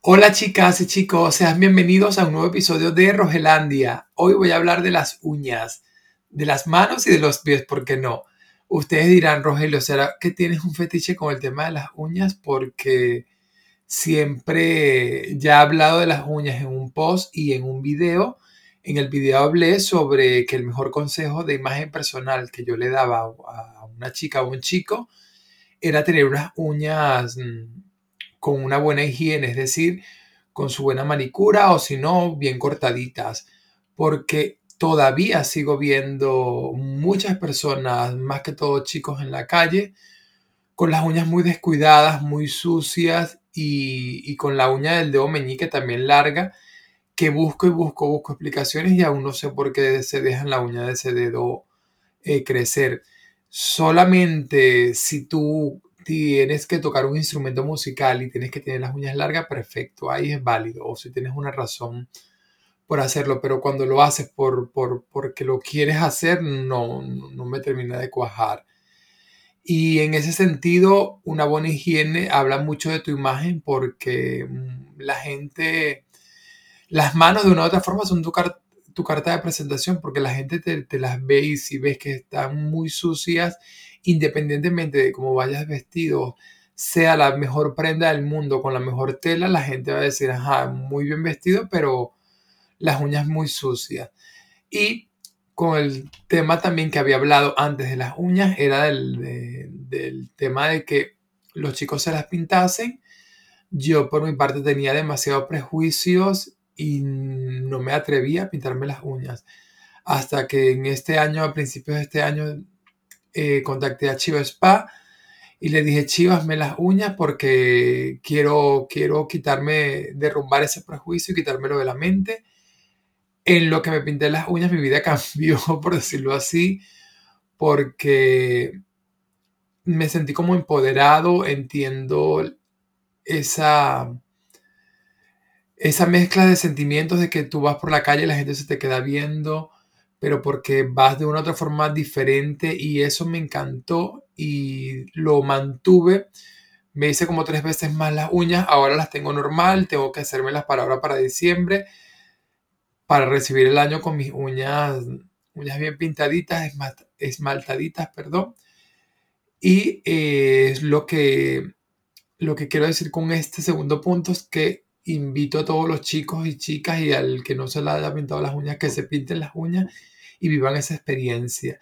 Hola chicas y chicos, sean bienvenidos a un nuevo episodio de Rogelandia. Hoy voy a hablar de las uñas, de las manos y de los pies, ¿por qué no? Ustedes dirán, Rogelio, ¿será que tienes un fetiche con el tema de las uñas? Porque siempre ya he hablado de las uñas en un post y en un video. En el video hablé sobre que el mejor consejo de imagen personal que yo le daba a una chica o un chico era tener unas uñas mm, con una buena higiene, es decir, con su buena manicura o si no, bien cortaditas, porque todavía sigo viendo muchas personas, más que todo chicos en la calle, con las uñas muy descuidadas, muy sucias y, con la uña del dedo meñique también larga, que busco y busco, busco explicaciones y aún no sé por qué se dejan la uña de ese dedo eh, crecer. Solamente si tú tienes que tocar un instrumento musical y tienes que tener las uñas largas, perfecto, ahí es válido. O si tienes una razón por hacerlo, pero cuando lo haces por, por porque lo quieres hacer, no, no me termina de cuajar. Y en ese sentido, una buena higiene habla mucho de tu imagen porque mm, la gente, las manos de una u otra forma son tu, carta de presentación porque la gente te, te, las ve y si ves que están muy sucias independientemente de cómo vayas vestido, sea la mejor prenda del mundo con la mejor tela, la gente va a decir, ajá, muy bien vestido, pero las uñas muy sucias. Y con el tema también que había hablado antes de las uñas, era del, del tema de que los chicos se las pintasen. Yo por mi parte tenía demasiados prejuicios y no me atrevía a pintarme las uñas. Hasta que en este año, a principios de este año, eh, contacté a Chivas Spa y le dije, Chivas, me las uñas porque quiero, quiero quitarme, derrumbar ese prejuicio y quitármelo de la mente. En lo que me pinté las uñas, mi vida cambió, por decirlo así, porque me sentí como empoderado, entiendo esa, esa mezcla de sentimientos de que tú vas por la calle y la gente se te queda viendo, pero porque vas de una otra forma diferente y eso me encantó y lo mantuve. Me hice como tres veces más las uñas, ahora las tengo normal, tengo que hacérmelas para ahora, para diciembre, para recibir el año con mis uñas, uñas bien pintaditas, esmaltaditas, perdón. Y eh, es lo que, lo que quiero decir con este segundo punto es que invito a todos los chicos y chicas y al que no se le haya pintado las uñas, que se pinten las uñas y vivan esa experiencia.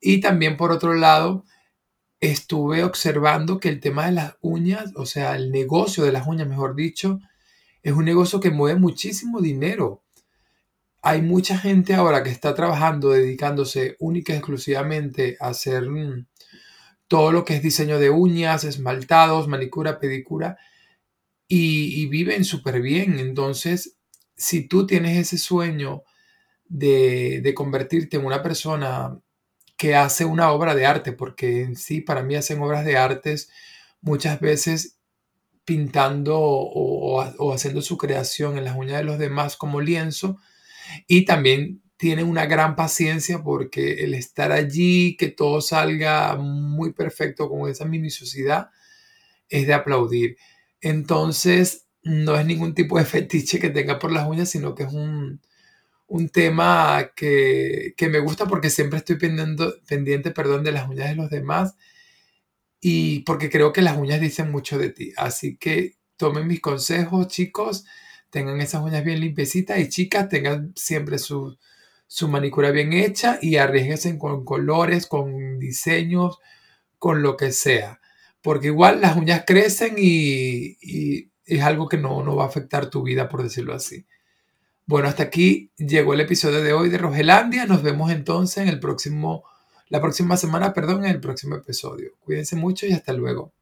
Y también por otro lado, estuve observando que el tema de las uñas, o sea, el negocio de las uñas, mejor dicho, es un negocio que mueve muchísimo dinero. Hay mucha gente ahora que está trabajando, dedicándose única y exclusivamente a hacer mm, todo lo que es diseño de uñas, esmaltados, manicura, pedicura, y, y viven súper bien. Entonces, si tú tienes ese sueño de, convertirte en una persona que hace una obra de arte, porque en sí para mí hacen obras de artes muchas veces pintando o, o, haciendo su creación en las uñas de los demás como lienzo y también tienen una gran paciencia porque el estar allí, que todo salga muy perfecto con esa minuciosidad, es de aplaudir. Entonces, no es ningún tipo de fetiche que tenga por las uñas, sino que es un, un tema que, me gusta porque siempre estoy pendiente, perdón, de las uñas de los demás y porque creo que las uñas dicen mucho de ti. Así que tomen mis consejos, chicos, tengan esas uñas bien limpiecitas y chicas, tengan siempre su, manicura bien hecha y arriesguense con colores, con diseños, con lo que sea. Porque igual las uñas crecen y, es algo que no, no va a afectar tu vida, por decirlo así. Bueno, hasta aquí llegó el episodio de hoy de Rogelandia. Nos vemos entonces en el próximo, la próxima semana, perdón, en el próximo episodio. Cuídense mucho y hasta luego.